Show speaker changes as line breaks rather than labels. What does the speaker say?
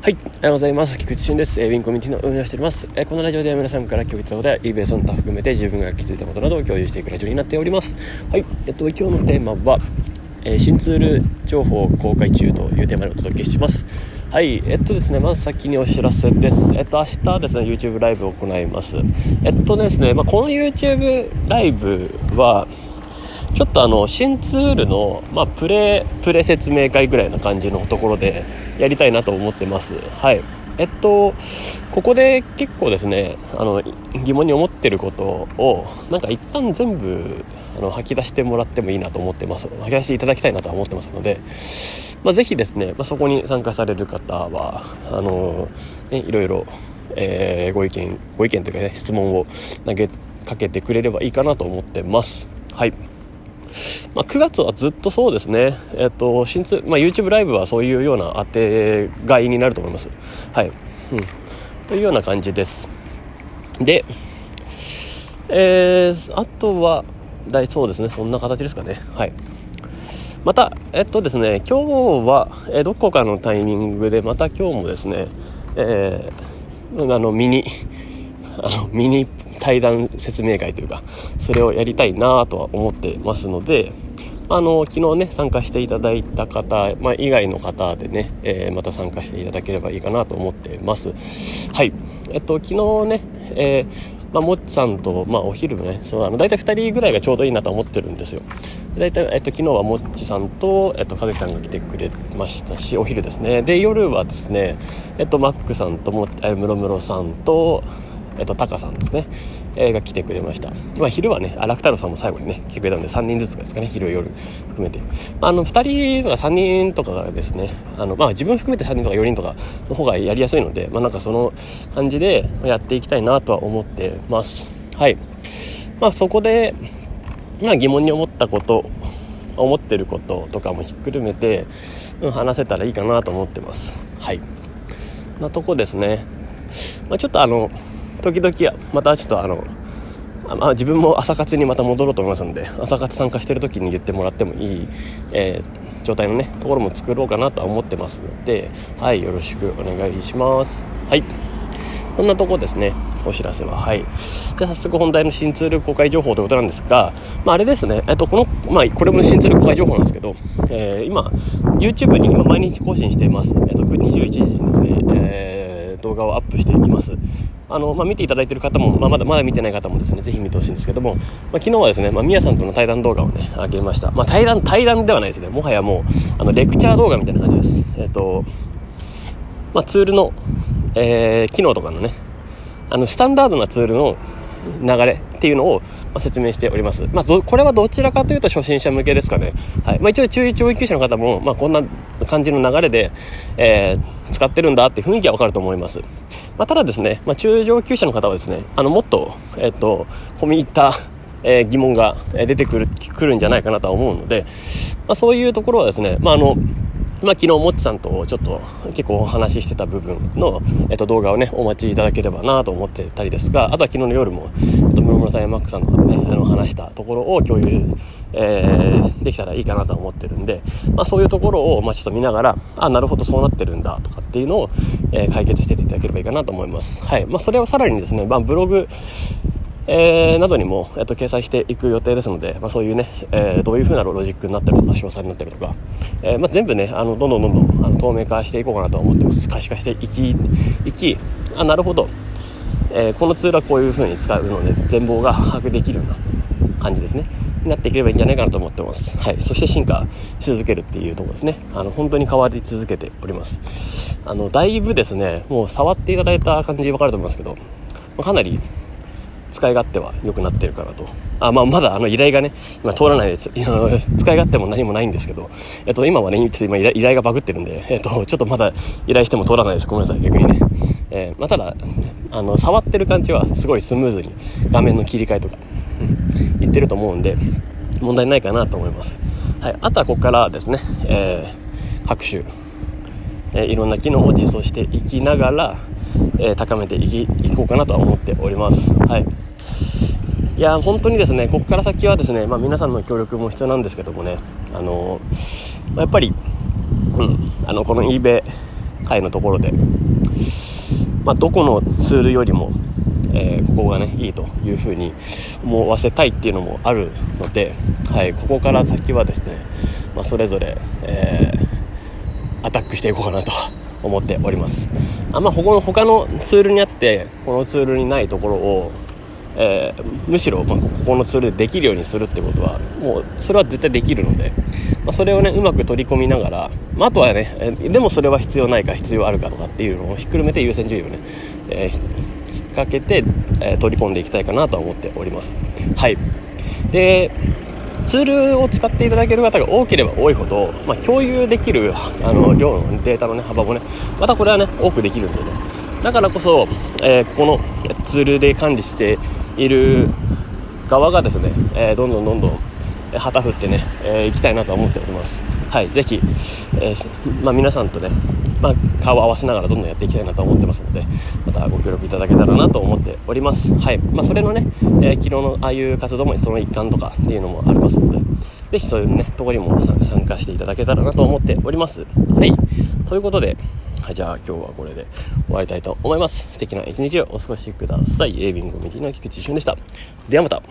はい、おはようございます。菊池俊です。えー、ウィンコミュニティの運営をしております。えー、このラジオでは皆さんから共有したことや eBay その他含めて自分が気づいたことなどを共有していくラジオになっております。はい、えっと、今日のテーマは、えー、新ツール情報公開中というテーマでお届けします。はい、えっとですね、まず先にお知らせです。えっと、明日ですね、YouTube ライブを行います。えっとですね、まあ、この YouTube ライブは、ちょっとあの新ツールの、まあ、プレプレ説明会ぐらいな感じのところでやりたいなと思ってます。はい。えっと、ここで結構ですねあの疑問に思ってることをなんか一旦全部あの吐き出してもらってもいいなと思ってます。吐き出していただきたいなと思ってますので、まあ、ぜひですね、まあ、そこに参加される方はあの、ね、いろいろ、えー、ご意見ご意見というかね質問を投げかけてくれればいいかなと思ってます。はい。まあ、9月はずっとそうですね、えっと新通まあ、YouTube ライブはそういうような当てがいになると思います。はい、うん、というような感じです。で、えー、あとは大そうですね、そんな形ですかね。はいまた、えっとですね、今日は、えどこかのタイミングで、また今日もですね、えー、あの、ミニ、あの、ミニ対談説明会というか、それをやりたいなとは思ってますので、あの、昨日ね、参加していただいた方、まあ、以外の方でね、えー、また参加していただければいいかなと思ってます。はい。えっと、昨日ね、えーまあ、もっちさんと、まあ、お昼ね、そう、あの、大体2人ぐらいがちょうどいいなと思ってるんですよ。大体、えっと、昨日はもっちさんと、えっと、かずきさんが来てくれましたし、お昼ですね。で、夜はですね、えっと、マックさんとも、えムロムロさんと、えっと、タカさんですね、えー、が来てくれました。まあ、昼はね、楽太郎さんも最後にね、来てくれたんで、3人ずつですかね、昼夜含めて。まあ、あの、2人とか3人とかがですね、あの、まあ、自分含めて3人とか4人とかの方がやりやすいので、まあ、なんかその感じでやっていきたいなとは思ってます。はい。まあ、そこで、まあ、疑問に思ったこと、思ってることとかもひっくるめて、うん、話せたらいいかなと思ってます。はい。なとこですね。まあ、ちょっとあの、時々またちょっとあのまあ、自分も朝活にまた戻ろうと思いますので朝活参加してる時に言ってもらってもいい、えー、状態のねところも作ろうかなとは思ってますのではいよろしくお願いします。はい。こんなとこですねお知らせは。はい。で早速本題の新ツール公開情報ということなんですが、まあ、あれですね、えっと、この、まあ、これも新ツール公開情報なんですけど、えー、今 YouTube に今毎日更新しています、えっと、21時にですね、えー、動画をアップしていますあの、まあ、見ていただいている方も、まあ、まだまだ見てない方もですね、ぜひ見てほしいんですけども、まあ、昨日はですね、まあ、みやさんとの対談動画をね、あげました。まあ、対談、対談ではないですね。もはやもう、あの、レクチャー動画みたいな感じです。えっ、と、まあ、ツールの、えー、機能とかのね、あの、スタンダードなツールの流れっていうのを、ま説明しております。まあ、これはどちらかというと初心者向けですかね。はい。まあ、一応中上級者の方も、まあ、こんな感じの流れで、えー、使ってるんだって雰囲気はわかると思います。まあ、ただですね、まあ、中上級者の方はですね、あの、もっと、えっと、込み入った、えー、疑問が出てくる、くるんじゃないかなとは思うので、まあ、そういうところはですね、まあ、あの、まあ、昨日、もっちさんとちょっと結構お話ししてた部分の、えっと、動画をね、お待ちいただければなと思ってたりですが、あとは昨日の夜も、えっと、室村さんやマックさんのね、あの話したところを共有、えー、できたらいいかなと思ってるんで、まあ、そういうところを、まあ、ちょっと見ながら、あ、なるほどそうなってるんだとかっていうのを、えー、解決していただければいいかなと思います。はい。まあ、それをさらにですね、まあ、ブログ、えー、などにも、えっと、掲載していく予定ですので、まあ、そういうね、えー、どういう風なロジックになったりとか、詳細になったりとか、えー、まあ、全部ね、あの、どんどんどんどん、あの、透明化していこうかなと思ってます。可視化していき、いき、あ、なるほど。えこのツールはこういう風に使うので、全貌が把握できるような感じですね。になっていければいいんじゃないかなと思ってます。はい。そして進化し続けるっていうところですね。あの、本当に変わり続けております。あの、だいぶですね、もう触っていただいた感じわかると思いますけど、かなり使い勝手は良くなってるかなと。あ、まあ、まだあの依頼がね、今通らないです。使い勝手も何もないんですけど、えっと、今はね、ちょっと今依頼がバグってるんで、えっと、ちょっとまだ依頼しても通らないです。ごめんなさい、逆にね。えー、まあ、ただ、あの、触ってる感じはすごいスムーズに画面の切り替えとか、うん、言ってると思うんで、問題ないかなと思います。はい。あとはここからですね、えー、拍手、えー、いろんな機能を実装していきながら、えー、高めていきいこうかなとは思っております。はい。いや、本当にですね、ここから先はですね、まあ、皆さんの協力も必要なんですけどもね、あのー、やっぱり、うん、あの、この eBay 会のところで、まあ、どこのツールよりも、えー、ここがねいいというふうに思わせたいっていうのもあるので、はい、ここから先はですね、まあ、それぞれ、えー、アタックしていこうかなと思っております。あんま他の他のツールにあってこのツールにないところをえー、むしろ、ま、ここのツールでできるようにするってことはもうそれは絶対できるので、まあ、それをねうまく取り込みながら、まあ、あとはね、え、でもそれは必要ないか必要あるかとかっていうのをひっくるめて優先順位をね、えー、引っ掛けて、え取り込んでいきたいかなとは思っております。はい。でツールを使っていただける方が多ければ多いほど、まあ、共有できるあの量のデータの、ね、幅もねまたこれはね多くできるんでねだからこそ、えー、このツールで管理している側がですね、えー、どんどんどんどん旗振ってね、えー、行きたいなと思っております。はい、ぜひ、えー、まあ、皆さんとね、まあ、顔を合わせながらどんどんやっていきたいなと思ってますので、またご協力いただけたらなと思っております。はい、まあ、それのね、えー、昨日のああいう活動もその一環とかっていうのもありますので、ぜひそういうね、ところにも参加していただけたらなと思っております。はい、ということで、はい、じゃあ今日はこれで終わりたいと思います。素敵な一日をお過ごしください。エイビングコミュニティの菊池俊でした。ではまた。